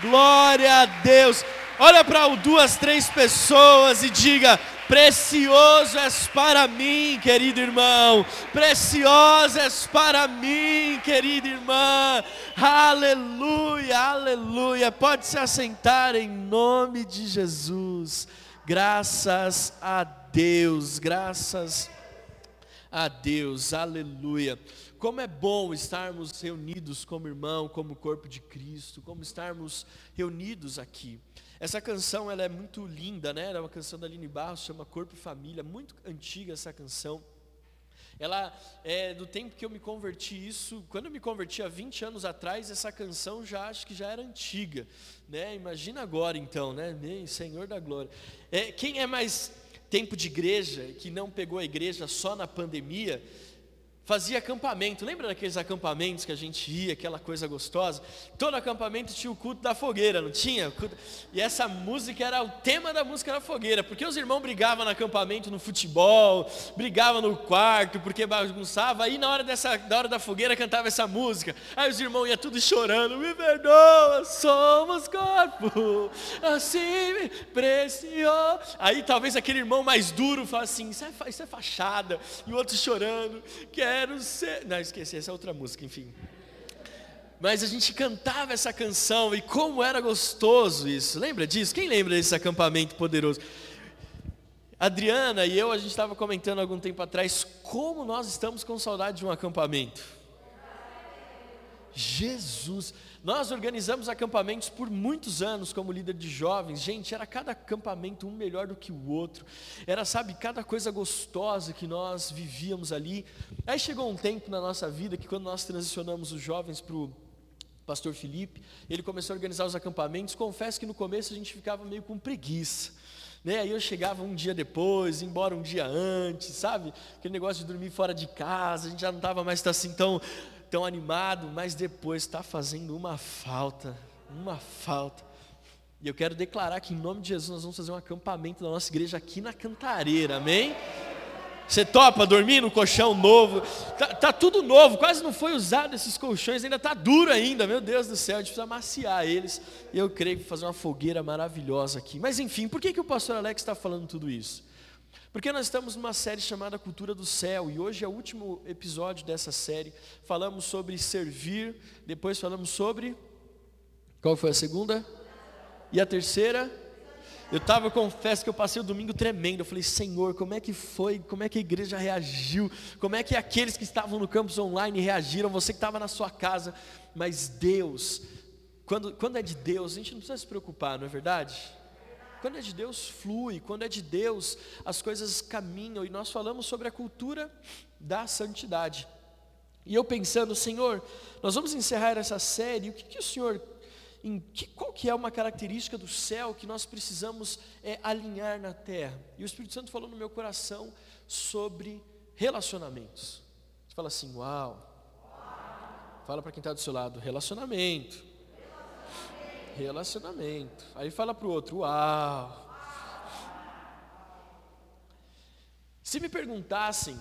Glória a Deus. Olha para duas, três pessoas e diga: Precioso és para mim, querido irmão. Precioso és para mim, querida irmã. Aleluia, aleluia. Pode se assentar em nome de Jesus. Graças a Deus, graças a Deus. Aleluia. Como é bom estarmos reunidos como irmão, como corpo de Cristo, como estarmos reunidos aqui. Essa canção ela é muito linda, né? Ela é uma canção da Aline Barros, chama Corpo e Família, muito antiga essa canção. Ela é do tempo que eu me converti isso, quando eu me converti há 20 anos atrás, essa canção já acho que já era antiga, né? Imagina agora então, né? Senhor da glória. É, quem é mais tempo de igreja, que não pegou a igreja só na pandemia, fazia acampamento. Lembra daqueles acampamentos que a gente ia, aquela coisa gostosa? Todo acampamento tinha o culto da fogueira, não tinha? E essa música era o tema da música da fogueira, porque os irmãos brigavam no acampamento no futebol, brigavam no quarto, porque bagunçava, aí na hora dessa, na hora da fogueira cantava essa música. Aí os irmãos iam tudo chorando, me perdoa, somos corpo, assim precioso. Aí talvez aquele irmão mais duro fala assim, isso é, isso é fachada, e o outro chorando, que é quero ser. Não, esqueci, essa é outra música, enfim. Mas a gente cantava essa canção e como era gostoso isso. Lembra disso? Quem lembra desse acampamento poderoso? Adriana e eu, a gente estava comentando algum tempo atrás como nós estamos com saudade de um acampamento. Jesus, nós organizamos acampamentos por muitos anos como líder de jovens. Gente, era cada acampamento um melhor do que o outro. Era, sabe, cada coisa gostosa que nós vivíamos ali. Aí chegou um tempo na nossa vida que quando nós transicionamos os jovens para o pastor Felipe, ele começou a organizar os acampamentos. Confesso que no começo a gente ficava meio com preguiça. Né? Aí eu chegava um dia depois, embora um dia antes, sabe? Aquele negócio de dormir fora de casa, a gente já não estava mais assim tão tão animado, mas depois está fazendo uma falta, uma falta. E eu quero declarar que em nome de Jesus nós vamos fazer um acampamento da nossa igreja aqui na Cantareira, amém? Você topa dormir no colchão novo? Tá, tá, tudo novo, quase não foi usado esses colchões, ainda tá duro ainda, meu Deus do céu, a gente precisa maciar eles. Eu creio que fazer uma fogueira maravilhosa aqui. Mas enfim, por que, que o pastor Alex está falando tudo isso? Porque nós estamos numa série chamada Cultura do Céu e hoje é o último episódio dessa série. Falamos sobre servir, depois falamos sobre. Qual foi a segunda? E a terceira? Eu estava, confesso que eu passei o domingo tremendo. Eu falei, Senhor, como é que foi? Como é que a igreja reagiu? Como é que aqueles que estavam no campus online reagiram? Você que estava na sua casa. Mas Deus, quando, quando é de Deus, a gente não precisa se preocupar, não é verdade? Quando é de Deus, flui. Quando é de Deus, as coisas caminham. E nós falamos sobre a cultura da santidade. E eu pensando, Senhor, nós vamos encerrar essa série. O que, que o Senhor, em que, qual que é uma característica do céu que nós precisamos é, alinhar na terra? E o Espírito Santo falou no meu coração sobre relacionamentos. Você fala assim, uau. Fala para quem está do seu lado, relacionamento. Relacionamento. Aí fala para o outro, uau. Se me perguntassem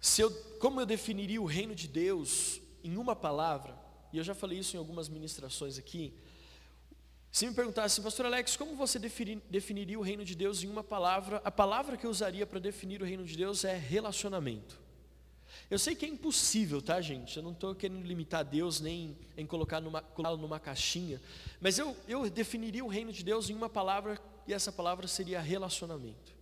se eu, como eu definiria o reino de Deus em uma palavra, e eu já falei isso em algumas ministrações aqui, se me perguntassem, pastor Alex, como você definiria o reino de Deus em uma palavra? A palavra que eu usaria para definir o reino de Deus é relacionamento. Eu sei que é impossível, tá, gente? Eu não estou querendo limitar Deus nem em colocar numa, colocá-lo numa caixinha, mas eu, eu definiria o reino de Deus em uma palavra, e essa palavra seria relacionamento.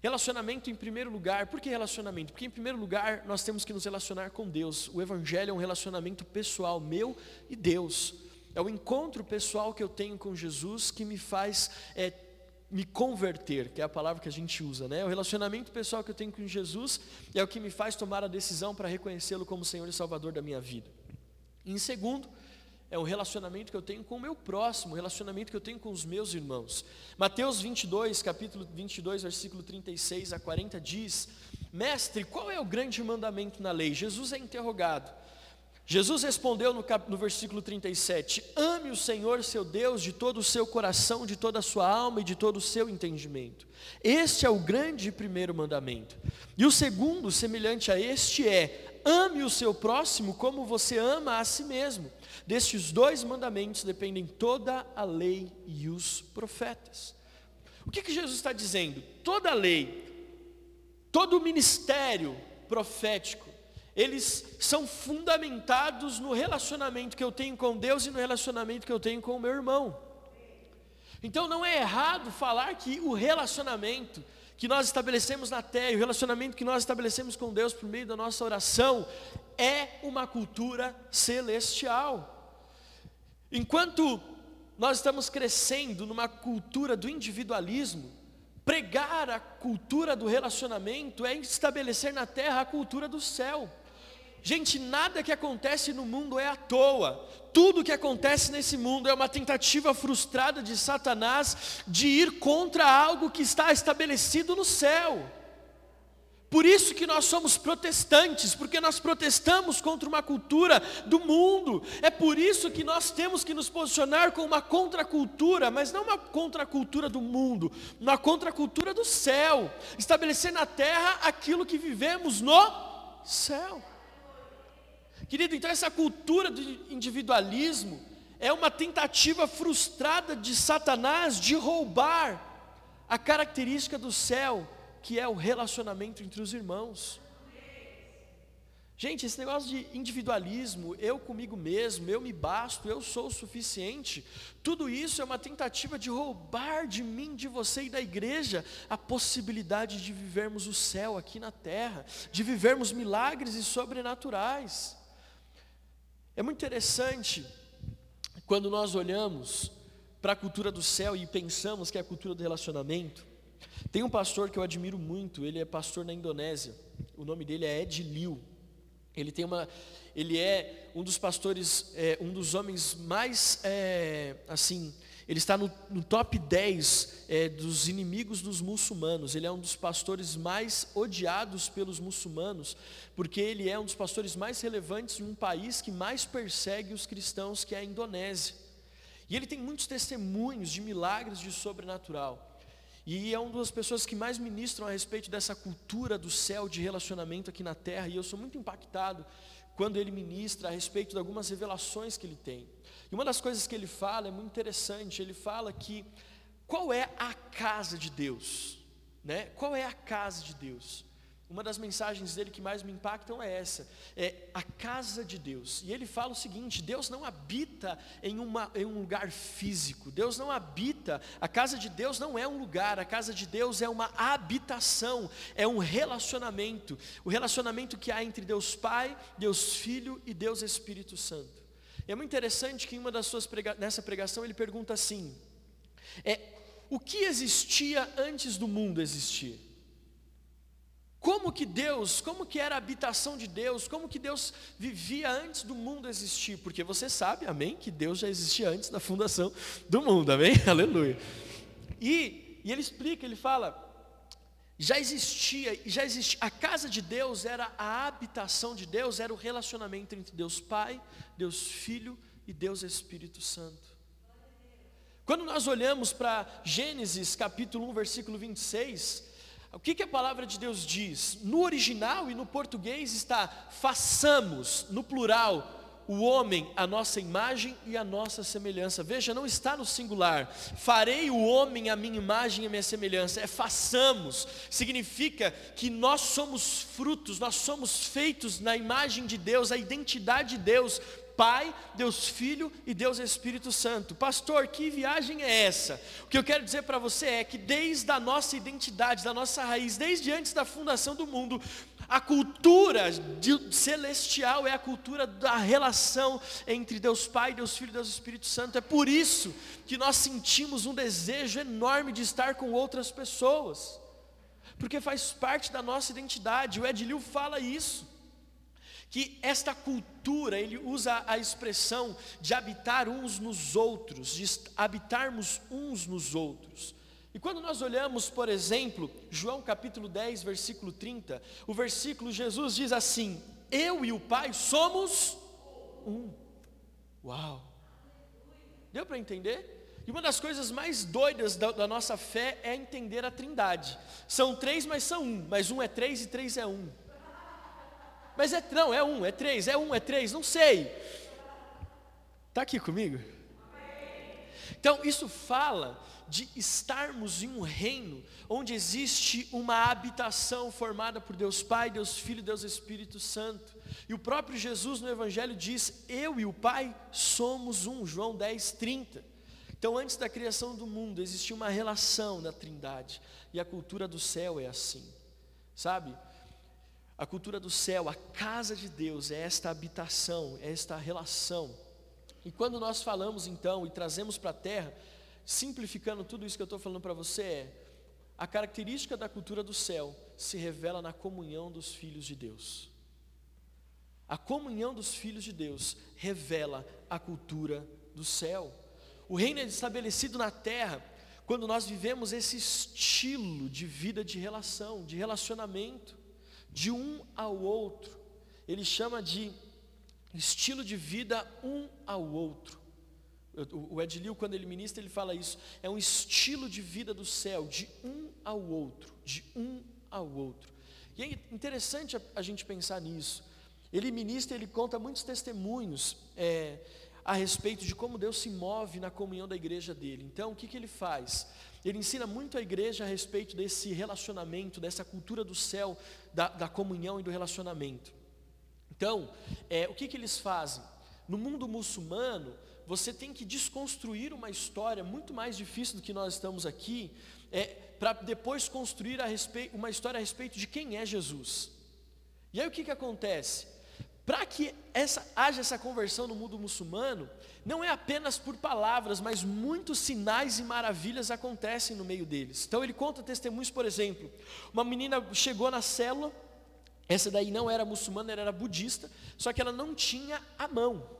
Relacionamento em primeiro lugar, por que relacionamento? Porque em primeiro lugar nós temos que nos relacionar com Deus. O Evangelho é um relacionamento pessoal, meu e Deus. É o encontro pessoal que eu tenho com Jesus que me faz é, me converter, que é a palavra que a gente usa, né? O relacionamento pessoal que eu tenho com Jesus é o que me faz tomar a decisão para reconhecê-lo como Senhor e Salvador da minha vida. E em segundo, é o relacionamento que eu tenho com o meu próximo, o relacionamento que eu tenho com os meus irmãos. Mateus 22, capítulo 22, versículo 36 a 40 diz: Mestre, qual é o grande mandamento na lei? Jesus é interrogado. Jesus respondeu no, cap, no versículo 37: Ame o Senhor seu Deus de todo o seu coração, de toda a sua alma e de todo o seu entendimento. Este é o grande primeiro mandamento. E o segundo, semelhante a este, é: ame o seu próximo como você ama a si mesmo. Destes dois mandamentos dependem toda a lei e os profetas. O que, que Jesus está dizendo? Toda a lei, todo o ministério profético, eles são fundamentados no relacionamento que eu tenho com Deus e no relacionamento que eu tenho com o meu irmão. Então não é errado falar que o relacionamento que nós estabelecemos na terra, o relacionamento que nós estabelecemos com Deus por meio da nossa oração, é uma cultura celestial. Enquanto nós estamos crescendo numa cultura do individualismo, pregar a cultura do relacionamento é estabelecer na terra a cultura do céu. Gente, nada que acontece no mundo é à toa. Tudo que acontece nesse mundo é uma tentativa frustrada de Satanás de ir contra algo que está estabelecido no céu. Por isso que nós somos protestantes, porque nós protestamos contra uma cultura do mundo. É por isso que nós temos que nos posicionar com uma contracultura, mas não uma contracultura do mundo, uma contracultura do céu. Estabelecer na terra aquilo que vivemos no céu. Querido, então essa cultura do individualismo é uma tentativa frustrada de Satanás de roubar a característica do céu, que é o relacionamento entre os irmãos. Gente, esse negócio de individualismo, eu comigo mesmo, eu me basto, eu sou o suficiente, tudo isso é uma tentativa de roubar de mim, de você e da igreja a possibilidade de vivermos o céu aqui na terra, de vivermos milagres e sobrenaturais. É muito interessante quando nós olhamos para a cultura do céu e pensamos que é a cultura do relacionamento. Tem um pastor que eu admiro muito, ele é pastor na Indonésia. O nome dele é Ed Liu. Ele tem uma, ele é um dos pastores, é, um dos homens mais é, assim ele está no, no top 10 é, dos inimigos dos muçulmanos. Ele é um dos pastores mais odiados pelos muçulmanos, porque ele é um dos pastores mais relevantes em um país que mais persegue os cristãos, que é a Indonésia. E ele tem muitos testemunhos de milagres de sobrenatural. E é uma das pessoas que mais ministram a respeito dessa cultura do céu de relacionamento aqui na terra. E eu sou muito impactado quando ele ministra a respeito de algumas revelações que ele tem. E uma das coisas que ele fala é muito interessante, ele fala que qual é a casa de Deus? Né? Qual é a casa de Deus? Uma das mensagens dele que mais me impactam é essa, é a casa de Deus. E ele fala o seguinte: Deus não habita em, uma, em um lugar físico, Deus não habita, a casa de Deus não é um lugar, a casa de Deus é uma habitação, é um relacionamento, o relacionamento que há entre Deus Pai, Deus Filho e Deus Espírito Santo. É muito interessante que em uma das suas prega nessa pregação ele pergunta assim: é o que existia antes do mundo existir? Como que Deus, como que era a habitação de Deus, como que Deus vivia antes do mundo existir? Porque você sabe, amém, que Deus já existia antes da fundação do mundo, amém? Aleluia. E, e ele explica, ele fala, já existia, já existia, a casa de Deus era a habitação de Deus, era o relacionamento entre Deus Pai, Deus Filho e Deus Espírito Santo. Quando nós olhamos para Gênesis capítulo 1, versículo 26, o que, que, a palavra de Deus diz? No original e no português está façamos, no plural, o homem a nossa imagem e a nossa semelhança. Veja, não está no singular. Farei o homem a minha imagem e a minha semelhança. É façamos. Significa que nós somos frutos, nós somos feitos na imagem de Deus, a identidade de Deus. Pai, Deus Filho e Deus Espírito Santo. Pastor, que viagem é essa? O que eu quero dizer para você é que desde a nossa identidade, da nossa raiz, desde antes da fundação do mundo, a cultura de, celestial é a cultura da relação entre Deus Pai, Deus Filho e Deus Espírito Santo. É por isso que nós sentimos um desejo enorme de estar com outras pessoas, porque faz parte da nossa identidade. O Edilio fala isso. Que esta cultura, ele usa a expressão de habitar uns nos outros, de habitarmos uns nos outros. E quando nós olhamos, por exemplo, João capítulo 10, versículo 30, o versículo Jesus diz assim: Eu e o Pai somos um. Uau! Deu para entender? E uma das coisas mais doidas da, da, nossa fé é entender a trindade. São três, mas são um. Mas um é três e três é um. mas é não, é um, é três, é um, é três, não sei. Está aqui comigo? Então, isso fala de estarmos em um reino onde existe uma habitação formada por Deus Pai, Deus Filho e Deus Espírito Santo. E o próprio Jesus no Evangelho diz: Eu e o Pai somos um, João 10, 30. Então, antes da criação do mundo, existia uma relação da Trindade, e a cultura do céu é assim, sabe? A cultura do céu, a casa de Deus, é esta habitação, é esta relação. E quando nós falamos então e trazemos para a terra, simplificando tudo isso que eu estou falando para você, é a característica da cultura do céu se revela na comunhão dos filhos de Deus. A comunhão dos filhos de Deus revela a cultura do céu. O reino é estabelecido na terra quando nós vivemos esse estilo de vida de relação, de relacionamento de um ao outro. Ele chama de estilo de vida um ao outro. O Edilio, quando ele ministra, ele fala isso. É um estilo de vida do céu, de um ao outro, de um ao outro. E é interessante a, a gente pensar nisso. Ele ministra, ele conta muitos testemunhos é, a respeito de como Deus se move na comunhão da igreja dele. Então, o que, que ele faz? Ele ensina muito a igreja a respeito desse relacionamento, dessa cultura do céu, da, da comunhão e do relacionamento. Então, é, o que, que eles fazem? No mundo muçulmano, você tem que desconstruir uma história muito mais difícil do que nós estamos aqui, é, para depois construir respeito, uma história a respeito de quem é Jesus. E aí o que, que acontece? Para que essa, haja essa conversão no mundo muçulmano, não é apenas por palavras, mas muitos sinais e maravilhas acontecem no meio deles. Então ele conta testemunhos, por exemplo, uma menina chegou na célula, essa daí não era muçulmana, ela era budista, só que ela não tinha a mão.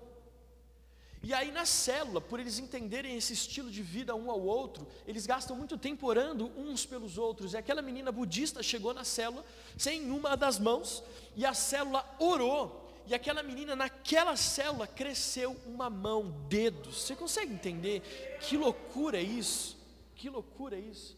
E aí na célula, por eles entenderem esse estilo de vida um ao outro, eles gastam muito tempo orando uns pelos outros. E aquela menina budista chegou na célula sem uma das mãos, e a célula orou e aquela menina, naquela célula, cresceu uma mão, dedos. Você consegue entender? Que loucura é isso? Que loucura é isso?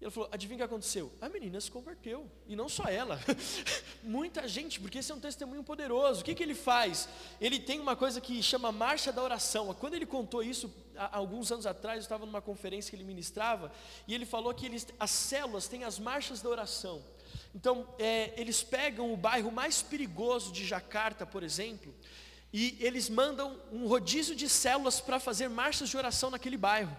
E ela falou: adivinha o que aconteceu? A menina se converteu. E não só ela, muita gente, porque esse é um testemunho poderoso. O que, que ele faz? Ele tem uma coisa que chama Marcha da Oração. Quando ele contou isso, há alguns anos atrás, eu estava numa conferência que ele ministrava, e ele falou que eles, as células têm as marchas da oração. Então, é, eles pegam o bairro mais perigoso de Jacarta, por exemplo, e eles mandam um rodízio de células para fazer marchas de oração naquele bairro,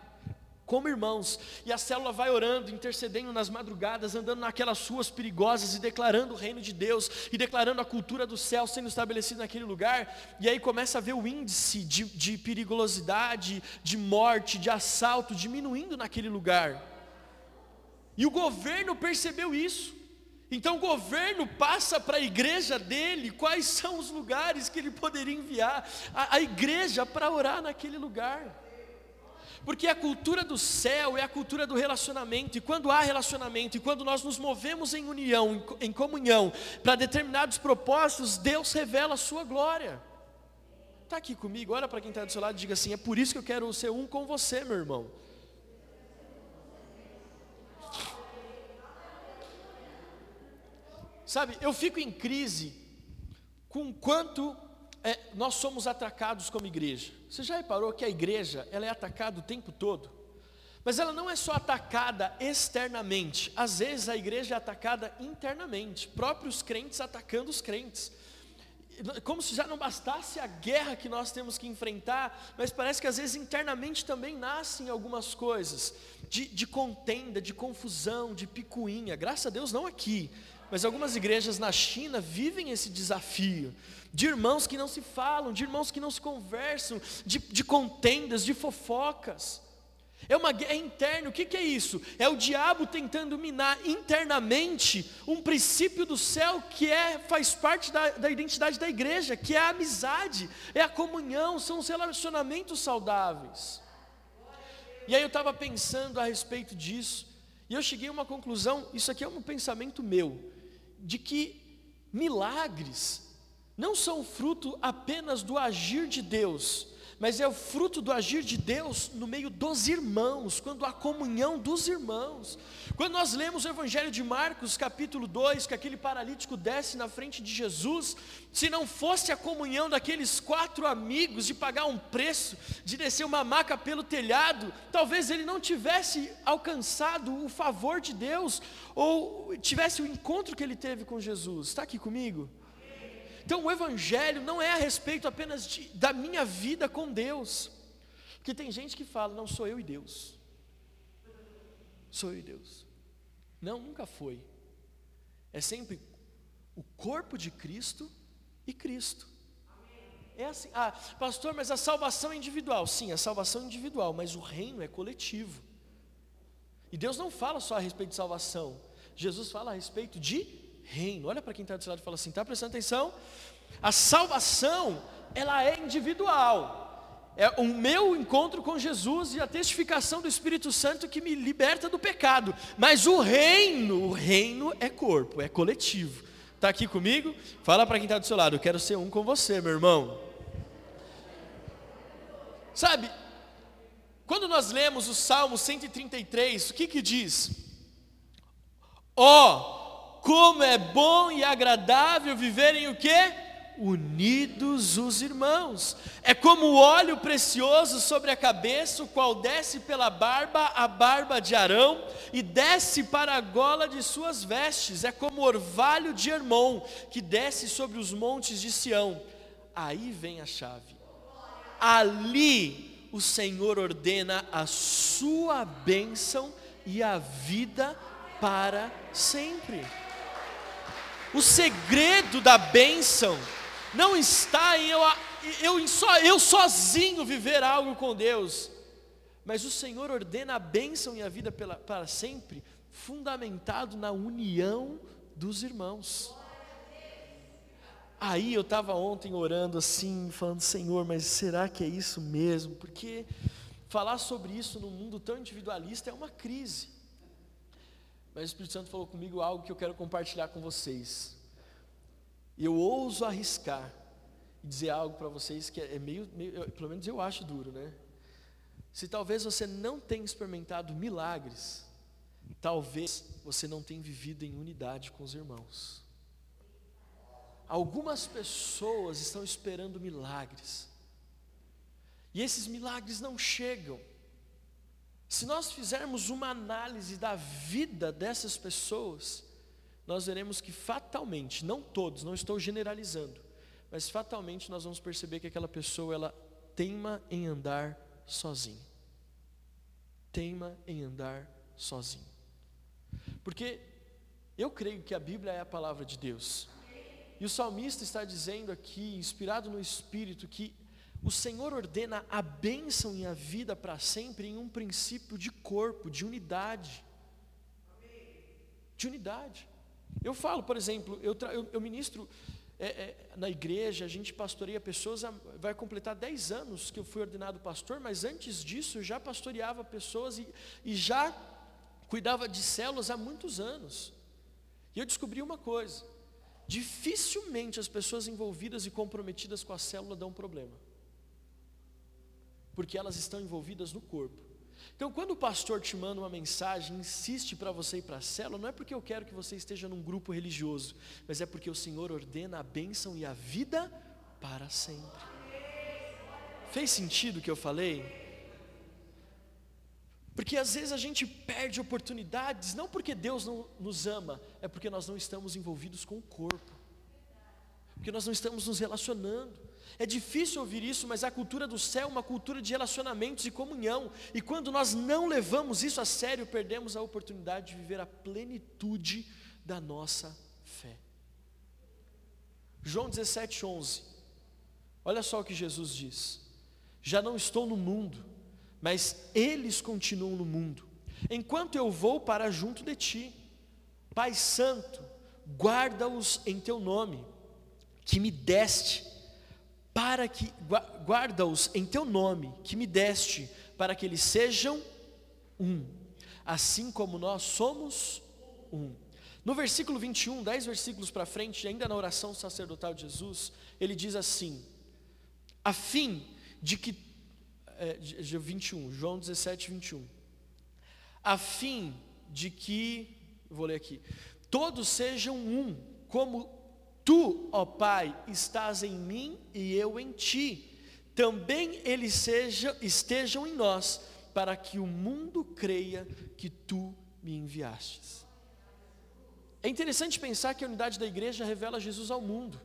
como irmãos. E a célula vai orando, intercedendo nas madrugadas, andando naquelas ruas perigosas e declarando o reino de Deus, e declarando a cultura do céu sendo estabelecida naquele lugar. E aí começa a ver o índice de, de de morte, de assalto diminuindo naquele lugar. E o governo percebeu isso. Então o governo passa para a igreja dele quais são os lugares que ele poderia enviar a, a igreja para orar naquele lugar. Porque a cultura do céu é a cultura do relacionamento, e quando há relacionamento, e quando nós nos movemos em união, em, comunhão, para determinados propósitos, Deus revela a sua glória. Está aqui comigo, olha para quem está do seu lado e diga assim: é por isso que eu quero ser um com você, meu irmão. Sabe, eu fico em crise com quanto é, nós somos atacados como igreja. Você já reparou que a igreja ela é atacada o tempo todo? Mas ela não é só atacada externamente, às vezes a igreja é atacada internamente, próprios crentes atacando os crentes. Como se já não bastasse a guerra que nós temos que enfrentar, mas parece que às vezes internamente também nascem algumas coisas de, de contenda, de confusão, de picuinha. Graças a Deus, não aqui, mas algumas igrejas na China vivem esse desafio de irmãos que não se falam, de irmãos que não se conversam, de, de contendas, de fofocas. É uma guerra interna, o que, que é isso? É o diabo tentando minar internamente um princípio do céu que é, faz parte da, da identidade da igreja, que é a amizade, é a comunhão, são os relacionamentos saudáveis. E aí eu estava pensando a respeito disso, e eu cheguei a uma conclusão, isso aqui é um pensamento meu de que milagres não são fruto apenas do agir de Deus, mas é o fruto do agir de Deus no meio dos irmãos, quando há comunhão dos irmãos. Quando nós lemos o Evangelho de Marcos, capítulo 2, que aquele paralítico desce na frente de Jesus, se não fosse a comunhão daqueles quatro amigos de pagar um preço, de descer uma maca pelo telhado, talvez ele não tivesse alcançado o favor de Deus, ou tivesse o encontro que ele teve com Jesus. Está aqui comigo? Então o Evangelho não é a respeito apenas de, da minha vida com Deus. Porque tem gente que fala, não sou eu e Deus. Sou eu e Deus. Não, nunca foi. É sempre o corpo de Cristo e Cristo. É assim, ah, pastor, mas a salvação é individual. Sim, a salvação é individual, mas o reino é coletivo. E Deus não fala só a respeito de salvação. Jesus fala a respeito de reino. Olha para quem está do seu lado e fala assim: está prestando atenção? A salvação, ela é individual. É o meu encontro com Jesus e a testificação do Espírito Santo que me liberta do pecado. Mas o reino, o reino é corpo, é coletivo. Está aqui comigo? Fala para quem está do seu lado, eu quero ser um com você, meu irmão. Sabe, quando nós lemos o Salmo 133, o que que diz? Ó, oh, como é bom e agradável viverem o quê? Unidos os irmãos. É como o óleo precioso sobre a cabeça, o qual desce pela barba, a barba de Arão, e desce para a gola de suas vestes. É como o orvalho de Hermon, que desce sobre os montes de Sião. Aí vem a chave. Ali o Senhor ordena a sua bênção e a vida para sempre. O segredo da bênção não está em eu, eu, só, eu sozinho viver algo com Deus, mas o Senhor ordena a bênção e a vida pela, para sempre, fundamentado na união dos irmãos. Aí eu estava ontem orando assim, falando, Senhor, mas será que é isso mesmo? Porque falar sobre isso num mundo tão individualista é uma crise. Mas o Espírito Santo falou comigo algo que eu quero compartilhar com vocês. E eu ouso arriscar e dizer algo para vocês que é meio, meio, pelo menos eu acho duro, né? Se talvez você não tenha experimentado milagres, talvez você não tenha vivido em unidade com os irmãos. Algumas pessoas estão esperando milagres, e esses milagres não chegam. Se nós fizermos uma análise da vida dessas pessoas, nós veremos que fatalmente, não todos, não estou generalizando, mas fatalmente nós vamos perceber que aquela pessoa ela teima em andar sozinho. Teima em andar sozinho. Porque eu creio que a Bíblia é a palavra de Deus. E o salmista está dizendo aqui, inspirado no Espírito, que o Senhor ordena a bênção e a vida para sempre em um princípio de corpo, de unidade. De unidade. Eu falo, por exemplo, eu, eu, eu ministro é, é, na igreja, a gente pastoreia pessoas, vai completar 10 anos que eu fui ordenado pastor, mas antes disso eu já pastoreava pessoas e, e já cuidava de células há muitos anos. E eu descobri uma coisa: dificilmente as pessoas envolvidas e comprometidas com a célula dão problema porque elas estão envolvidas no corpo. Então, quando o pastor te manda uma mensagem, insiste para você ir para a célula, não é porque eu quero que você esteja num grupo religioso, mas é porque o Senhor ordena a bênção e a vida para sempre. Fez sentido o que eu falei? Porque às vezes a gente perde oportunidades, não porque Deus não nos ama, é porque nós não estamos envolvidos com o corpo, porque nós não estamos nos relacionando. É difícil ouvir isso, mas a cultura do céu é uma cultura de relacionamentos e comunhão. E quando nós não levamos isso a sério, perdemos a oportunidade de viver a plenitude da nossa fé. João 17, 11. Olha só o que Jesus diz: Já não estou no mundo, mas eles continuam no mundo. Enquanto eu vou para junto de ti, Pai Santo, guarda-os em teu nome, que me deste para que guarda-os em teu nome que me deste, para que eles sejam um, assim como nós somos um. No versículo 21, dez versículos para frente, ainda na oração sacerdotal de Jesus, ele diz assim: a fim de que é, 21, João 17, 21. A fim de que, vou ler aqui, todos sejam um, como tu, ó Pai, estás em mim e eu em ti. Também eles seja, estejam em nós, para que o mundo creia que tu me enviastes. É interessante pensar que a unidade da igreja revela Jesus ao mundo.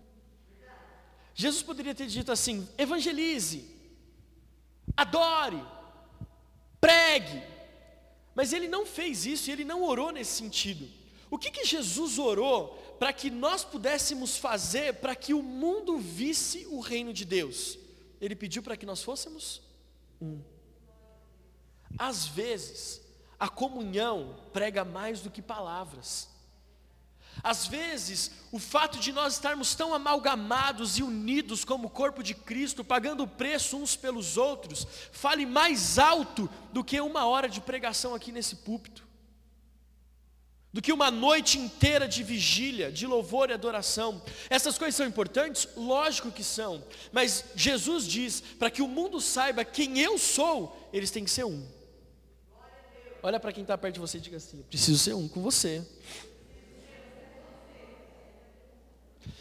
Jesus poderia ter dito assim: evangelize, adore, pregue, mas ele não fez isso ele não orou nesse sentido. O que, que Jesus orou para que nós pudéssemos fazer para que o mundo visse o reino de Deus? Ele pediu para que nós fôssemos um. Às vezes, a comunhão prega mais do que palavras. Às vezes, o fato de nós estarmos tão amalgamados e unidos como corpo de Cristo, pagando preço uns pelos outros, fale mais alto do que uma hora de pregação aqui nesse púlpito, do que uma noite inteira de vigília, de louvor e adoração. Essas coisas são importantes? Lógico que são, mas Jesus diz: para que o mundo saiba quem eu sou, eles têm que ser um. Olha para quem está perto de você e diga assim: preciso ser um com você.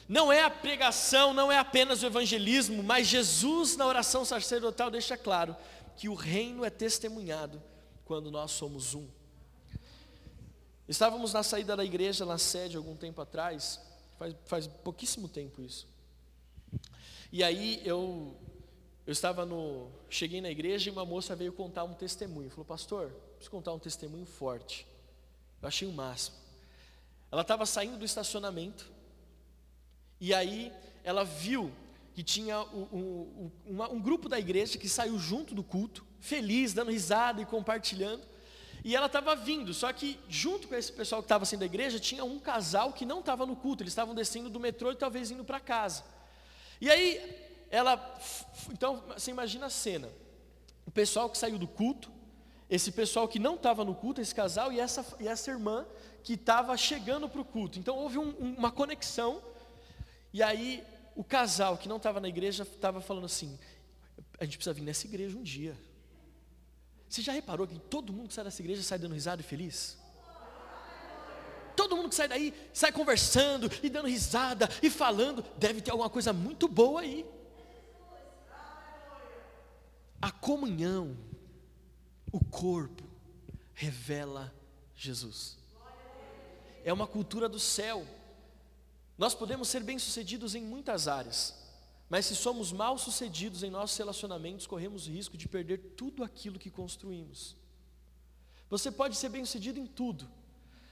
Não é a pregação, não é apenas o evangelismo, mas Jesus na oração sacerdotal deixa claro que o reino é testemunhado quando nós somos um. Estávamos na saída da igreja, na sede, algum tempo atrás, faz, faz pouquíssimo tempo isso. E aí eu, eu estava no. Cheguei na igreja e uma moça veio contar um testemunho. Falou, pastor, preciso contar um testemunho forte. Eu achei o máximo. Ela estava saindo do estacionamento e aí ela viu que tinha um, um, um, grupo da igreja que saiu junto do culto, feliz, dando risada e compartilhando. E ela estava vindo, só que junto com esse pessoal que estava saindo da igreja, tinha um casal que não estava no culto, eles estavam descendo do metrô e talvez indo para casa. E aí ela, então você imagina a cena: o pessoal que saiu do culto, esse pessoal que não estava no culto, esse casal e essa, e essa irmã que estava chegando para o culto. Então houve um, uma conexão e aí o casal que não estava na igreja estava falando assim: a gente precisa vir nessa igreja um dia. Você já reparou que todo mundo que sai dessa igreja sai dando risada e feliz? Todo mundo que sai daí sai conversando e dando risada e falando, deve ter alguma coisa muito boa aí. A comunhão, o corpo, revela Jesus. É uma cultura do céu. Nós podemos ser bem-sucedidos em muitas áreas, mas se somos mal-sucedidos em nossos relacionamentos, corremos o risco de perder tudo aquilo que construímos. Você pode ser bem-sucedido em tudo,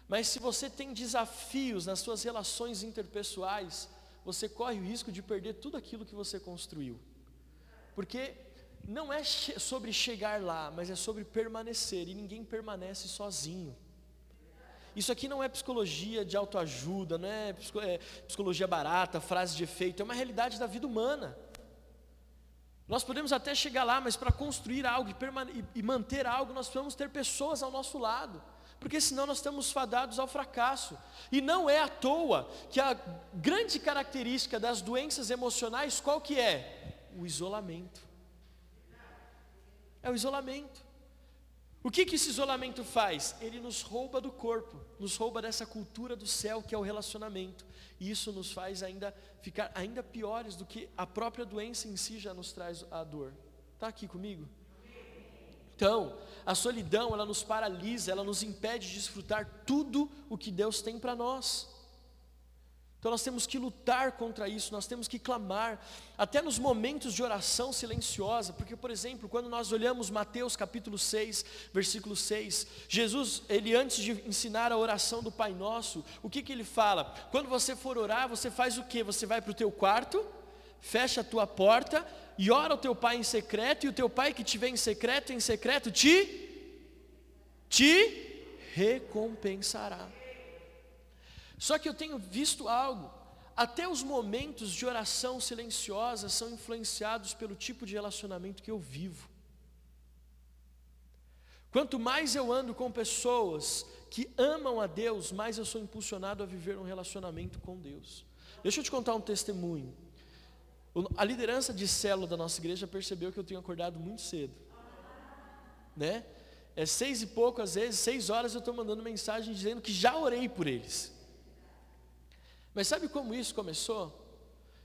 mas se você tem desafios nas suas relações interpessoais, você corre o risco de perder tudo aquilo que você construiu. Porque não é sobre chegar lá, mas é sobre permanecer, e ninguém permanece sozinho. Isso aqui não é psicologia de autoajuda, não é, é psicologia barata, frase de efeito, é uma realidade da vida humana. Nós podemos até chegar lá, mas para construir algo e, e manter algo, nós precisamos ter pessoas ao nosso lado porque senão nós estamos fadados ao fracasso. E não é à toa que a grande característica das doenças emocionais qual que é? O isolamento. É o isolamento. O que, que esse isolamento faz? Ele nos rouba do corpo, nos rouba dessa cultura do céu que é o relacionamento. E isso nos faz ainda ficar ainda piores do que a própria doença em si já nos traz a dor. Está aqui comigo? Então, a solidão, ela nos paralisa, ela nos impede de desfrutar tudo o que Deus tem para nós. Então nós temos que lutar contra isso, nós temos que clamar, até nos momentos de oração silenciosa, porque, por exemplo, quando nós olhamos Mateus capítulo 6, versículo 6, Jesus, ele antes de ensinar a oração do Pai Nosso, o que, que ele fala? Quando você for orar, você faz o que? Você vai para o teu quarto, fecha a tua porta e ora ao teu Pai em secreto, e o teu Pai que te vê em secreto, em secreto, te, te recompensará. Só que eu tenho visto algo, até os momentos de oração silenciosa são influenciados pelo tipo de relacionamento que eu vivo. Quanto mais eu ando com pessoas que amam a Deus, mais eu sou impulsionado a viver um relacionamento com Deus. Deixa eu te contar um testemunho. A liderança de célula da nossa igreja percebeu que eu tenho acordado muito cedo. né? É seis e pouco, às vezes, seis horas eu estou mandando mensagem dizendo que já orei por eles. Mas sabe como isso começou?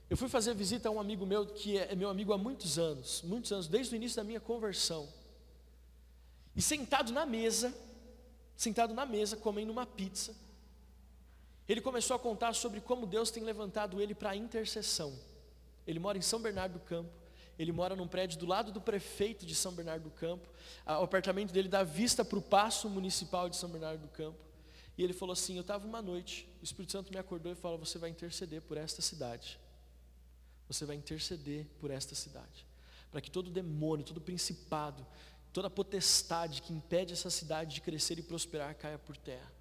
Eu fui fazer visita a um amigo meu que é meu amigo há muitos anos, muitos anos, desde o início da minha conversão. E sentado na mesa, sentado na mesa, comendo uma pizza, ele começou a contar sobre como Deus tem levantado ele para a intercessão. Ele mora em São Bernardo do Campo, ele mora num prédio do lado do prefeito de São Bernardo do Campo, o apartamento dele dá vista para o passo municipal de São Bernardo do Campo. E ele falou assim: Eu estava uma noite, o Espírito Santo me acordou e falou: Você vai interceder por esta cidade você vai interceder por esta cidade, para que todo demônio, todo principado, toda potestade que impede essa cidade de crescer e prosperar caia por terra.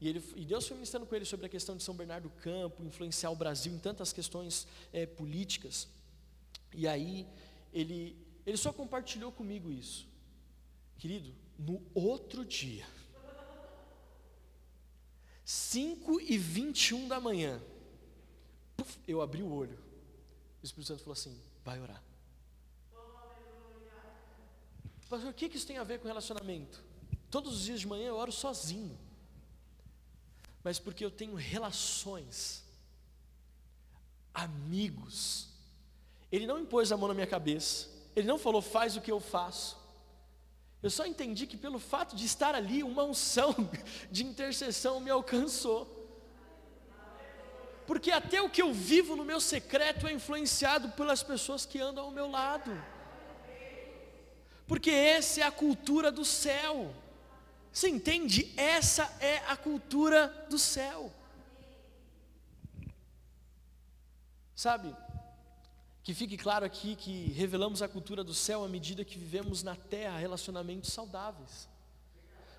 E, ele, e Deus foi ministrando com ele sobre a questão de São Bernardo do Campo, influenciar o Brasil em tantas questões é, políticas. E aí, ele, ele só compartilhou comigo isso. Querido, no outro dia, 5 e 21 da manhã, Puf, eu abri o olho. O Espírito Santo falou assim: vai orar. Pastor, o que isso tem a ver com relacionamento? Todos os dias de manhã eu oro sozinho. Mas porque eu tenho relações, amigos. Ele não impôs a mão na minha cabeça. Ele não falou, faz o que eu faço. Eu só entendi que pelo fato de estar ali, uma unção de intercessão me alcançou. Porque até o que eu vivo no meu secreto é influenciado pelas pessoas que andam ao meu lado. Porque essa é a cultura do céu. Você entende? Essa é a cultura do céu. Sabe? Que fique claro aqui que revelamos a cultura do céu à medida que vivemos na terra relacionamentos saudáveis.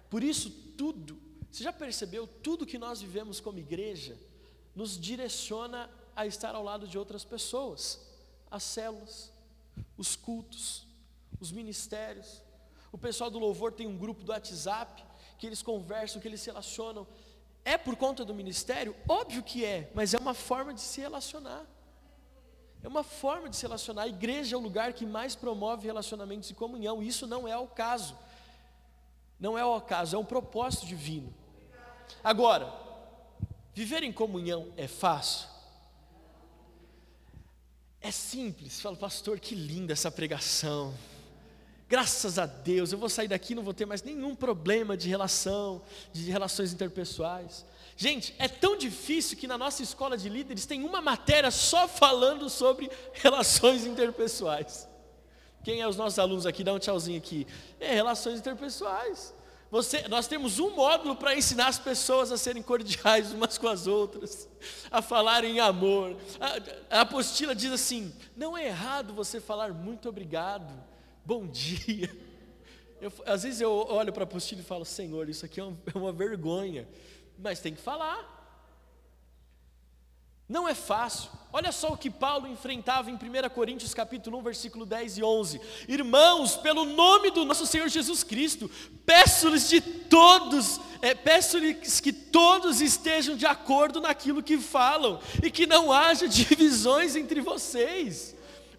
Por isso, tudo, você já percebeu, tudo que nós vivemos como igreja, nos direciona a estar ao lado de outras pessoas, as células, os cultos, os ministérios. O pessoal do louvor tem um grupo do WhatsApp que eles conversam, que eles se relacionam. É por conta do ministério? Óbvio que é, mas é uma forma de se relacionar. É uma forma de se relacionar. A igreja é o lugar que mais promove relacionamentos e comunhão. Isso não é o caso. Não é o caso, é um propósito divino. Agora, Viver em comunhão é fácil? É simples. Fala, pastor, que linda essa pregação. Graças a Deus, eu vou sair daqui e não vou ter mais nenhum problema de relação, de relações interpessoais. Gente, é tão difícil que na nossa escola de líderes tem uma matéria só falando sobre relações interpessoais. Quem é os nossos alunos aqui? Dá um tchauzinho aqui. É relações interpessoais. Você, nós temos um módulo para ensinar as pessoas a serem cordiais umas com as outras, a falarem em amor. A, a apostila diz assim: não é errado você falar muito obrigado, bom dia. Eu, às vezes eu olho para a apostila e falo: Senhor, isso aqui é, um, é uma vergonha, mas tem que falar. Não é fácil. Olha só o que Paulo enfrentava em 1 Coríntios capítulo 1, versículo 10 e 11. Irmãos, pelo nome do nosso Senhor Jesus Cristo, peço-lhes de todos, é, peço-lhes que todos estejam de acordo naquilo que falam e que não haja divisões entre vocês.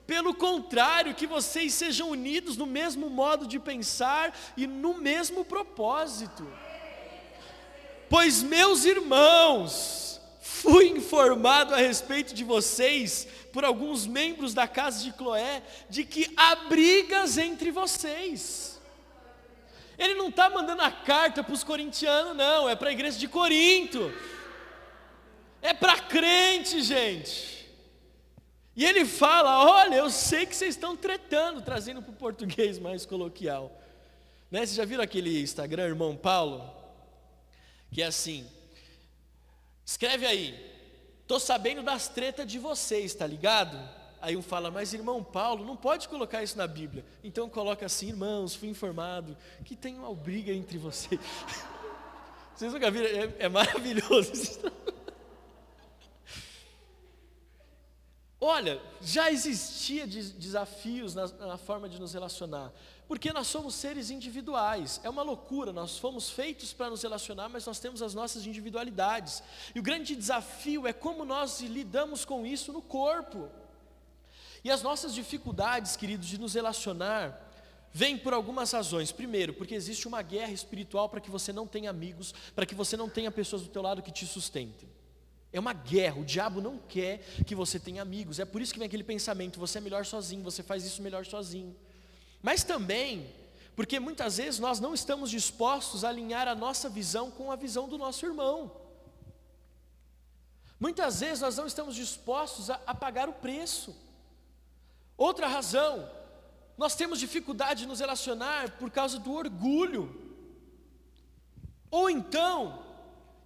Pelo contrário, que vocês sejam unidos no mesmo modo de pensar e no mesmo propósito. Pois meus irmãos, Fui informado a respeito de vocês por alguns membros da casa de Cloé de que há brigas entre vocês. Ele não está mandando a carta para os corintianos, não, é para a igreja de Corinto. É para crente, gente. E ele fala: Olha, eu sei que vocês estão tretando, trazendo para o português mais coloquial. Né? Vocês já viram aquele Instagram, irmão Paulo? Que é assim: Escreve aí. Tô sabendo das tretas de vocês, tá ligado? Aí um fala, mas irmão Paulo, não pode colocar isso na Bíblia. Então coloca assim, irmãos, fui informado que tem uma briga entre vocês. Vocês nunca viram? É, é maravilhoso. Olha, já existia desafios na, na forma de nos relacionar. Porque nós somos seres individuais, é uma loucura, nós fomos feitos para nos relacionar, mas nós temos as nossas individualidades. E o grande desafio é como nós lidamos com isso no corpo. E as nossas dificuldades, queridos, de nos relacionar, Vem por algumas razões. Primeiro, porque existe uma guerra espiritual para que você não tenha amigos, para que você não tenha pessoas do teu lado que te sustentem. É uma guerra, o diabo não quer que você tenha amigos. É por isso que vem aquele pensamento, você é melhor sozinho, você faz isso melhor sozinho. Mas também, porque muitas vezes nós não estamos dispostos a alinhar a nossa visão com a visão do nosso irmão. Muitas vezes nós não estamos dispostos a, a pagar o preço. Outra razão, nós temos dificuldade de nos relacionar por causa do orgulho. Ou então,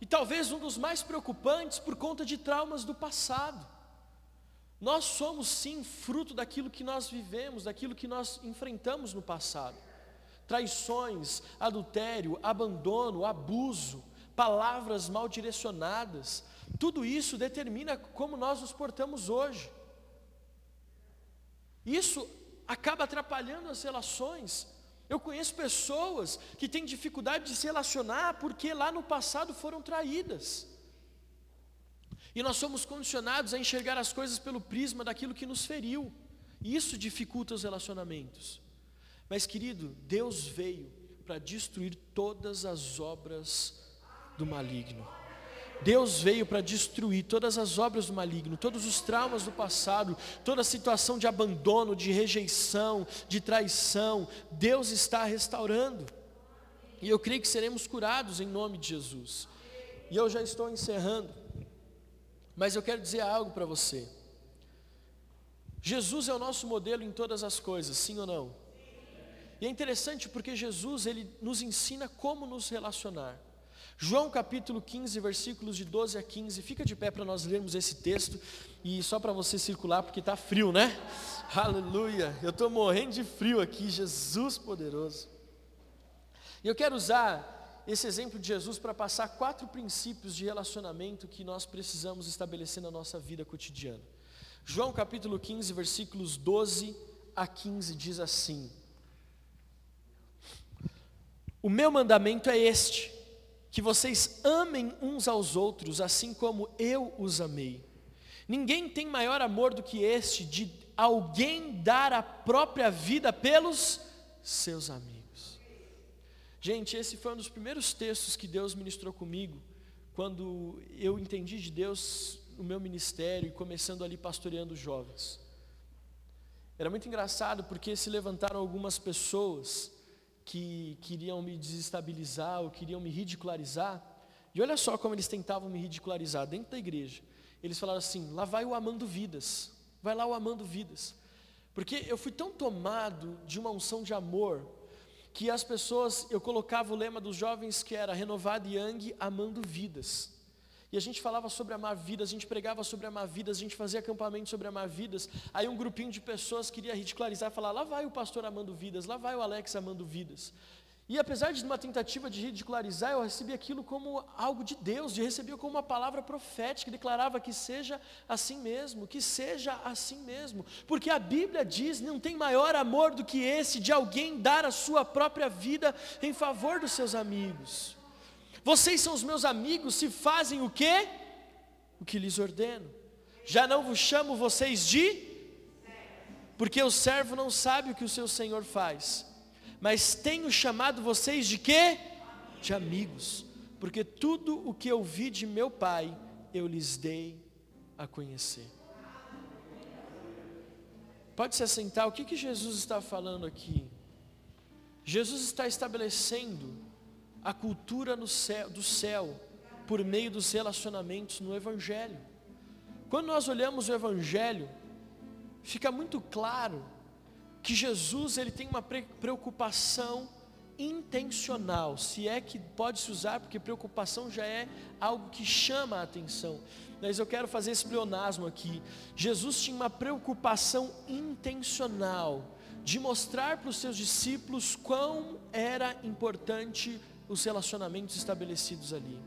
e talvez um dos mais preocupantes, por conta de traumas do passado. Nós somos sim fruto daquilo que nós vivemos, daquilo que nós enfrentamos no passado. Traições, adultério, abandono, abuso, palavras mal direcionadas, tudo isso determina como nós nos portamos hoje. Isso acaba atrapalhando as relações. Eu conheço pessoas que têm dificuldade de se relacionar porque lá no passado foram traídas. E nós somos condicionados a enxergar as coisas pelo prisma daquilo que nos feriu. E isso dificulta os relacionamentos. Mas, querido, Deus veio para destruir todas as obras do maligno. Deus veio para destruir todas as obras do maligno, todos os traumas do passado, toda a situação de abandono, de rejeição, de traição. Deus está restaurando. E eu creio que seremos curados em nome de Jesus. E eu já estou encerrando. Mas eu quero dizer algo para você. Jesus é o nosso modelo em todas as coisas, sim ou não? E é interessante porque Jesus ele nos ensina como nos relacionar. João capítulo 15, versículos de 12 a 15. Fica de pé para nós lermos esse texto e só para você circular porque está frio, né? Aleluia! Eu estou morrendo de frio aqui, Jesus poderoso. E eu quero usar esse exemplo de Jesus para passar quatro princípios de relacionamento que nós precisamos estabelecer na nossa vida cotidiana. João capítulo 15, versículos 12 a 15 diz assim: O meu mandamento é este que vocês amem uns aos outros, assim como eu os amei. Ninguém tem maior amor do que este, de alguém dar a própria vida pelos seus amigos. Gente, esse foi um dos primeiros textos que Deus ministrou comigo, quando eu entendi de Deus o meu ministério e começando ali pastoreando jovens. Era muito engraçado porque se levantaram algumas pessoas que queriam me desestabilizar ou queriam me ridicularizar. E olha só como eles tentavam me ridicularizar dentro da igreja. Eles falaram assim: lá vai o amando vidas, vai lá o amando vidas. Porque eu fui tão tomado de uma unção de amor, que as pessoas, eu colocava o lema dos jovens que era renovado Yang amando vidas. E a gente falava sobre amar vidas, a gente pregava sobre amar vidas, a gente fazia acampamento sobre amar vidas. Aí um grupinho de pessoas queria ridicularizar, falar: lá vai o pastor amando vidas, lá vai o Alex amando vidas. E apesar de uma tentativa de ridicularizar, eu recebi aquilo como algo de Deus, eu recebi como uma palavra profética, que declarava que seja assim mesmo, que seja assim mesmo. Porque a Bíblia diz: não tem maior amor do que esse de alguém dar a sua própria vida em favor dos seus amigos. Vocês são os meus amigos se fazem o que? O que lhes ordeno. Já não vos chamo vocês de? Porque o servo não sabe o que o seu senhor faz. Mas tenho chamado vocês de quê? De amigos. Porque tudo o que eu vi de meu pai, eu lhes dei a conhecer. Pode se assentar, o que, que Jesus está falando aqui? Jesus está estabelecendo a cultura céu, do céu por meio dos relacionamentos no Evangelho. Quando nós olhamos o Evangelho, fica muito claro que Jesus ele tem uma preocupação intencional, se é que pode se usar, porque preocupação já é algo que chama a atenção. Mas eu quero fazer esse pleonasmo aqui. Jesus tinha uma preocupação intencional de mostrar para os seus discípulos quão era importante os relacionamentos estabelecidos ali.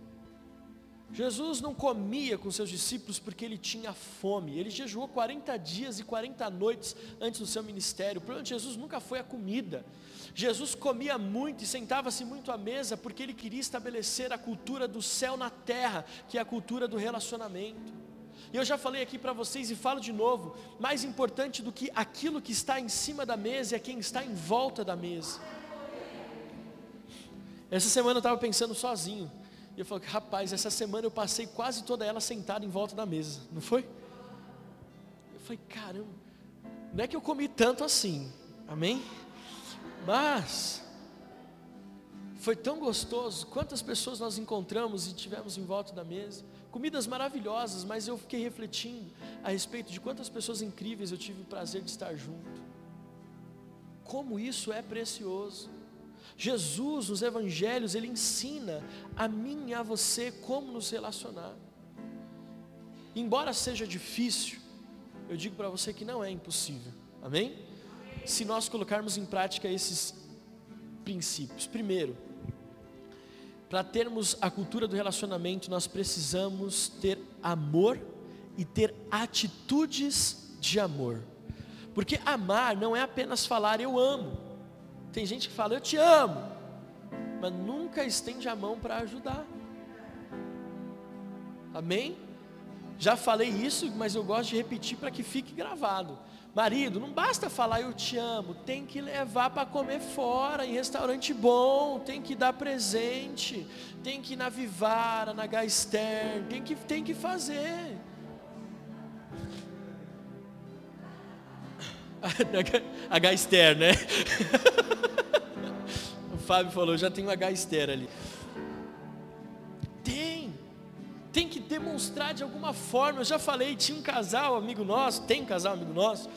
Jesus não comia com seus discípulos porque ele tinha fome. Ele jejuou 40 dias e 40 noites antes do seu ministério. O problema de Jesus nunca foi a comida. Jesus comia muito e sentava-se muito à mesa porque ele queria estabelecer a cultura do céu na terra, que é a cultura do relacionamento. E eu já falei aqui para vocês e falo de novo: mais importante do que aquilo que está em cima da mesa é quem está em volta da mesa. Essa semana eu estava pensando sozinho. E eu falei, rapaz, essa semana eu passei quase toda ela sentada em volta da mesa, não foi? Eu falei, caramba, não é que eu comi tanto assim, amém? Mas, foi tão gostoso, quantas pessoas nós encontramos e tivemos em volta da mesa, comidas maravilhosas, mas eu fiquei refletindo a respeito de quantas pessoas incríveis eu tive o prazer de estar junto. Como isso é precioso. Jesus, nos evangelhos, ele ensina a mim e a você como nos relacionar. Embora seja difícil, eu digo para você que não é impossível. Amém? Se nós colocarmos em prática esses princípios. Primeiro, para termos a cultura do relacionamento, nós precisamos ter amor e ter atitudes de amor. Porque amar não é apenas falar eu amo. Tem gente que fala, eu te amo, mas nunca estende a mão para ajudar. Amém? Já falei isso, mas eu gosto de repetir para que fique gravado. Marido, não basta falar eu te amo, tem que levar para comer fora, em restaurante bom, tem que dar presente, tem que ir na Vivara, na Gaster, tem que, tem que fazer. A Gaster, né? o Fábio falou, já tem uma Gaster ali. Tem, tem que demonstrar de alguma forma. Eu já falei, tinha um casal, amigo nosso, tem um casal, amigo nosso,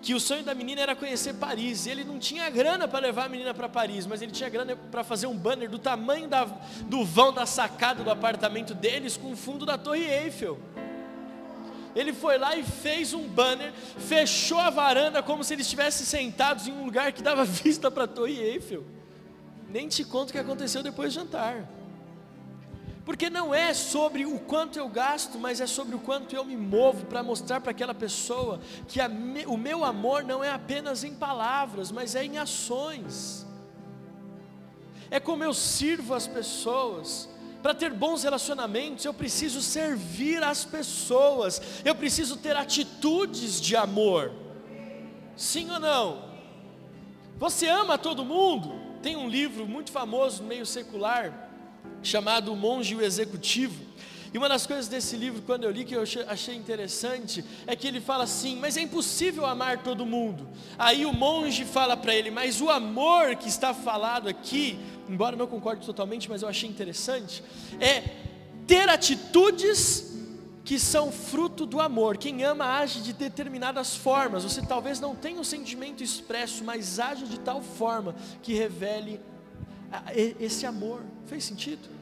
que o sonho da menina era conhecer Paris. E ele não tinha grana para levar a menina para Paris, mas ele tinha grana para fazer um banner do tamanho da, do vão da sacada do apartamento deles com o fundo da Torre Eiffel. Ele foi lá e fez um banner, fechou a varanda como se eles estivessem sentados em um lugar que dava vista para a Torre Eiffel. Nem te conto o que aconteceu depois do jantar. Porque não é sobre o quanto eu gasto, mas é sobre o quanto eu me movo para mostrar para aquela pessoa que me, o meu amor não é apenas em palavras, mas é em ações. É como eu sirvo as pessoas, para ter bons relacionamentos, eu preciso servir as pessoas, eu preciso ter atitudes de amor. Sim ou não? Você ama todo mundo? Tem um livro muito famoso no meio secular, chamado O Monge e o Executivo. E uma das coisas desse livro, quando eu li, que eu achei interessante, é que ele fala assim: Mas é impossível amar todo mundo. Aí o monge fala para ele: Mas o amor que está falado aqui embora não concorde totalmente, mas eu achei interessante, é ter atitudes que são fruto do amor. Quem ama age de determinadas formas. Você talvez não tenha um sentimento expresso, mas age de tal forma que revele esse amor. Fez sentido?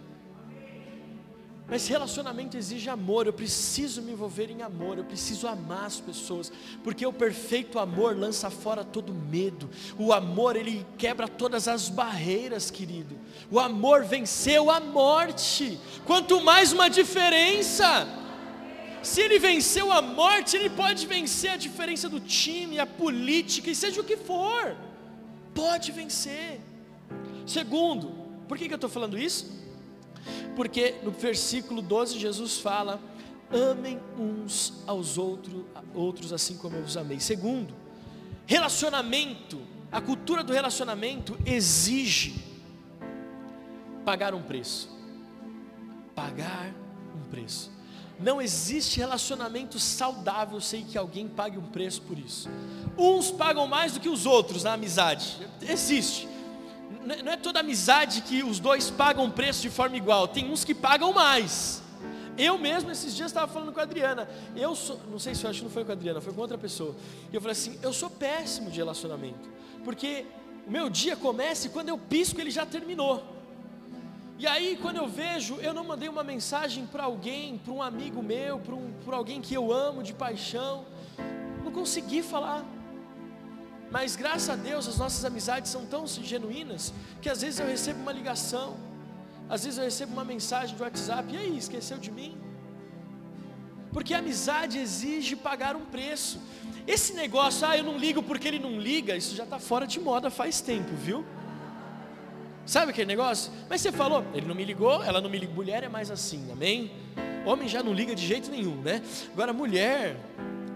Mas relacionamento exige amor, eu preciso me envolver em amor, eu preciso amar as pessoas, porque o perfeito amor lança fora todo medo. O amor, ele quebra todas as barreiras, querido. O amor venceu a morte. Quanto mais uma diferença. Se ele venceu a morte, ele pode vencer a diferença do time, a política e seja o que for. Pode vencer. Segundo, por que, que eu estou falando isso? Porque no versículo 12 Jesus fala: amem uns aos outros, outros assim como eu os amei. Segundo, relacionamento, a cultura do relacionamento exige pagar um preço. Pagar um preço. Não existe relacionamento saudável sem que alguém pague um preço por isso. Uns pagam mais do que os outros na amizade. Existe não é toda amizade que os dois pagam preço de forma igual, tem uns que pagam mais. Eu mesmo, esses dias, estava falando com a Adriana. Eu sou, não sei se eu acho que não foi com a Adriana, foi com outra pessoa. E eu falei assim: eu sou péssimo de relacionamento, porque o meu dia começa e quando eu pisco ele já terminou. E aí, quando eu vejo, eu não mandei uma mensagem para alguém, para um amigo meu, para um, alguém que eu amo de paixão, não consegui falar. Mas graças a Deus as nossas amizades são tão genuínas que às vezes eu recebo uma ligação, às vezes eu recebo uma mensagem de WhatsApp, e aí, esqueceu de mim? Porque a amizade exige pagar um preço. Esse negócio, ah, eu não ligo porque ele não liga, isso já está fora de moda faz tempo, viu? Sabe aquele negócio? Mas você falou, ele não me ligou, ela não me ligou. Mulher é mais assim, amém? Homem já não liga de jeito nenhum, né? Agora, mulher,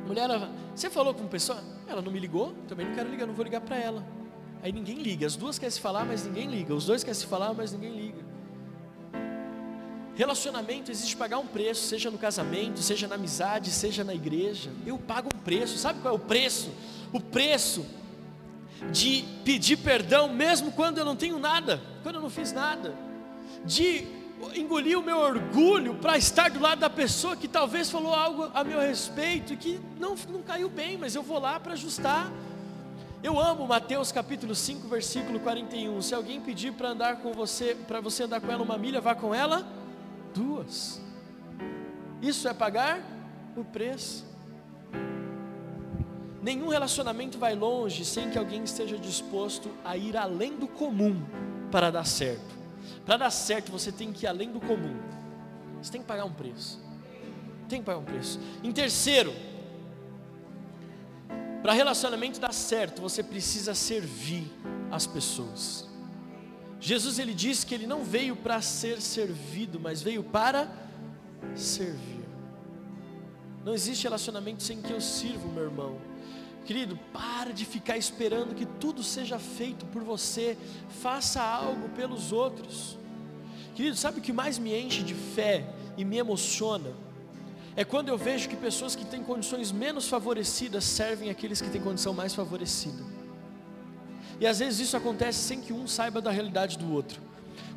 mulher, você falou com uma pessoa, ela não me ligou, também não quero ligar, não vou ligar para ela. Aí ninguém liga, as duas querem se falar, mas ninguém liga. Os dois querem se falar, mas ninguém liga. Relacionamento existe pagar um preço, seja no casamento, seja na amizade, seja na igreja. Eu pago um preço. Sabe qual é o preço? O preço de pedir perdão mesmo quando eu não tenho nada, quando eu não fiz nada. De engolir o meu orgulho para estar do lado da pessoa que talvez falou algo a meu respeito e que não, não caiu bem, mas eu vou lá para ajustar. Eu amo Mateus capítulo 5, versículo 41. Se alguém pedir para andar com você, para você andar com ela uma milha, vá com ela duas. Isso é pagar o preço. Nenhum relacionamento vai longe sem que alguém esteja disposto a ir além do comum para dar certo. Para dar certo, você tem que ir além do comum. Você tem que pagar um preço. Tem que pagar um preço. Em terceiro, para relacionamento dar certo, você precisa servir as pessoas. Jesus ele disse que ele não veio para ser servido, mas veio para servir. Não existe relacionamento sem que eu sirvo, meu irmão. Querido, para de ficar esperando que tudo seja feito por você. Faça algo pelos outros. Querido, sabe o que mais me enche de fé e me emociona? É quando eu vejo que pessoas que têm condições menos favorecidas servem aqueles que têm condição mais favorecida. E às vezes isso acontece sem que um saiba da realidade do outro.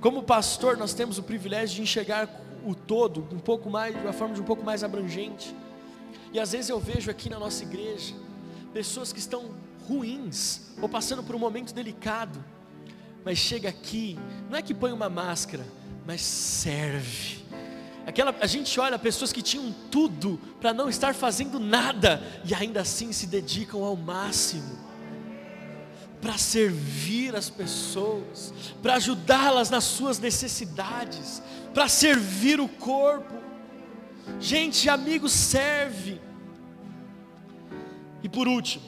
Como pastor, nós temos o privilégio de enxergar o todo um pouco mais, de uma forma de um pouco mais abrangente. E às vezes eu vejo aqui na nossa igreja pessoas que estão ruins ou passando por um momento delicado, mas chega aqui, não é que põe uma máscara, mas serve. Aquela, a gente olha pessoas que tinham tudo para não estar fazendo nada e ainda assim se dedicam ao máximo para servir as pessoas, para ajudá-las nas suas necessidades, para servir o corpo. Gente, amigo serve. E por último,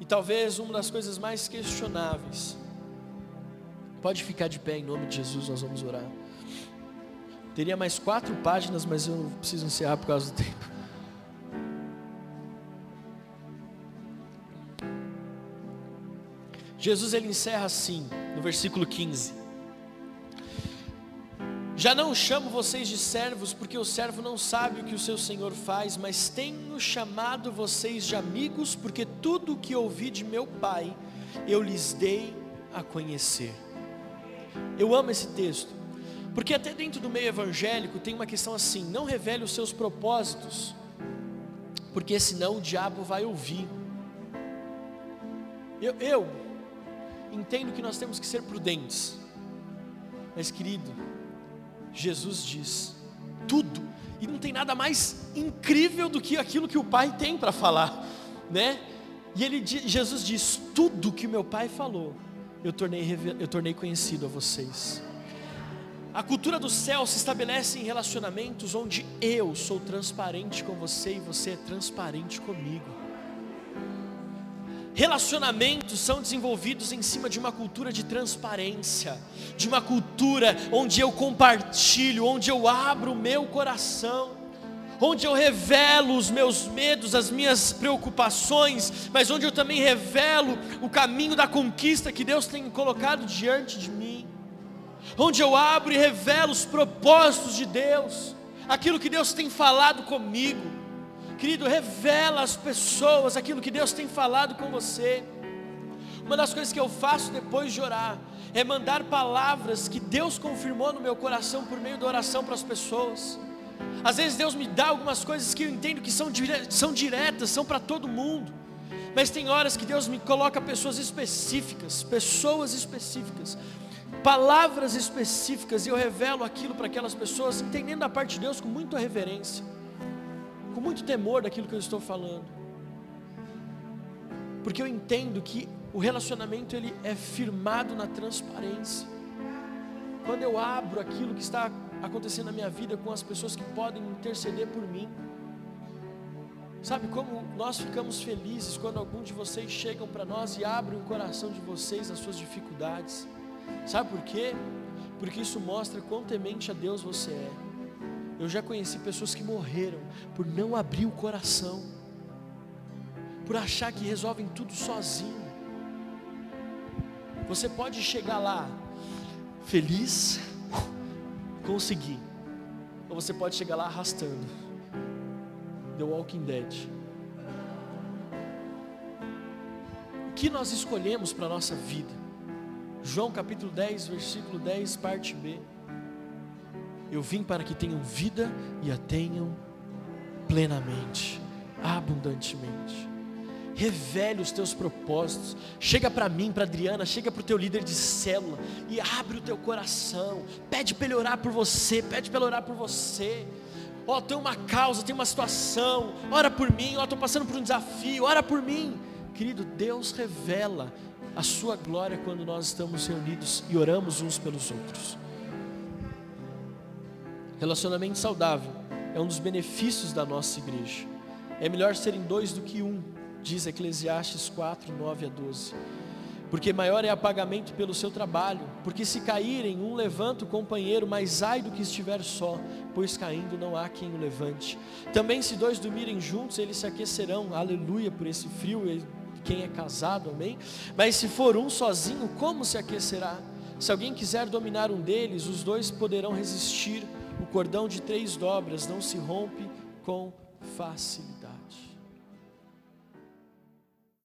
e talvez uma das coisas mais questionáveis, pode ficar de pé em nome de Jesus, nós vamos orar. Teria mais quatro páginas, mas eu preciso encerrar por causa do tempo. Jesus ele encerra assim, no versículo 15: Já não chamo vocês de servos, porque o servo não sabe o que o seu senhor faz, mas tenho chamado vocês de amigos, porque tudo o que ouvi de meu Pai eu lhes dei a conhecer. Eu amo esse texto, porque até dentro do meio evangélico tem uma questão assim: não revele os seus propósitos, porque senão o diabo vai ouvir. Eu, eu entendo que nós temos que ser prudentes. Mas, querido, Jesus diz tudo, e não tem nada mais incrível do que aquilo que o Pai tem para falar, né? E ele, Jesus diz: tudo que meu Pai falou, eu tornei, eu tornei conhecido a vocês. A cultura do céu se estabelece em relacionamentos onde eu sou transparente com você e você é transparente comigo. Relacionamentos são desenvolvidos em cima de uma cultura de transparência, de uma cultura onde eu compartilho, onde eu abro o meu coração, onde eu revelo os meus medos, as minhas preocupações, mas onde eu também revelo o caminho da conquista que Deus tem colocado diante de mim, onde eu abro e revelo os propósitos de Deus, aquilo que Deus tem falado comigo Querido, revela às pessoas aquilo que Deus tem falado com você. Uma das coisas que eu faço depois de orar é mandar palavras que Deus confirmou no meu coração por meio da oração para as pessoas. Às vezes Deus me dá algumas coisas que eu entendo que são, dire são diretas, são para todo mundo. Mas tem horas que Deus me coloca pessoas específicas, pessoas específicas, palavras específicas, e eu revelo aquilo para aquelas pessoas, entendendo a parte de Deus com muita reverência com muito temor daquilo que eu estou falando. Porque eu entendo que o relacionamento ele é firmado na transparência. Quando eu abro aquilo que está acontecendo na minha vida com as pessoas que podem interceder por mim. Sabe como nós ficamos felizes quando algum de vocês chegam para nós e abrem o coração de vocês as suas dificuldades. Sabe por quê? Porque isso mostra quão temente a Deus você é. Eu já conheci pessoas que morreram por não abrir o coração, por achar que resolvem tudo sozinho. Você pode chegar lá feliz, conseguir, ou você pode chegar lá arrastando. The Walking Dead. O que nós escolhemos para a nossa vida? João capítulo 10, versículo 10, parte B. Eu vim para que tenham vida e a tenham plenamente, abundantemente. Revele os teus propósitos. Chega para mim, para Adriana, chega para o teu líder de célula e abre o teu coração. Pede para ele orar por você, pede para ele orar por você. Ó, oh, tem uma causa, tem uma situação, ora por mim, ó, oh, estou passando por um desafio, ora por mim. Querido, Deus revela a sua glória quando nós estamos reunidos e oramos uns pelos outros. Relacionamento saudável é um dos benefícios da nossa igreja. É melhor serem dois do que um, diz Eclesiastes 4, 9 a 12. Porque maior é apagamento pelo seu trabalho, porque se caírem, um levanta o companheiro, mas ai do que estiver só, pois caindo não há quem o levante. Também se dois dormirem juntos, eles se aquecerão, aleluia por esse frio, quem é casado, amém? Mas se for um sozinho, como se aquecerá? Se alguém quiser dominar um deles, os dois poderão resistir. O cordão de três dobras não se rompe com facilidade.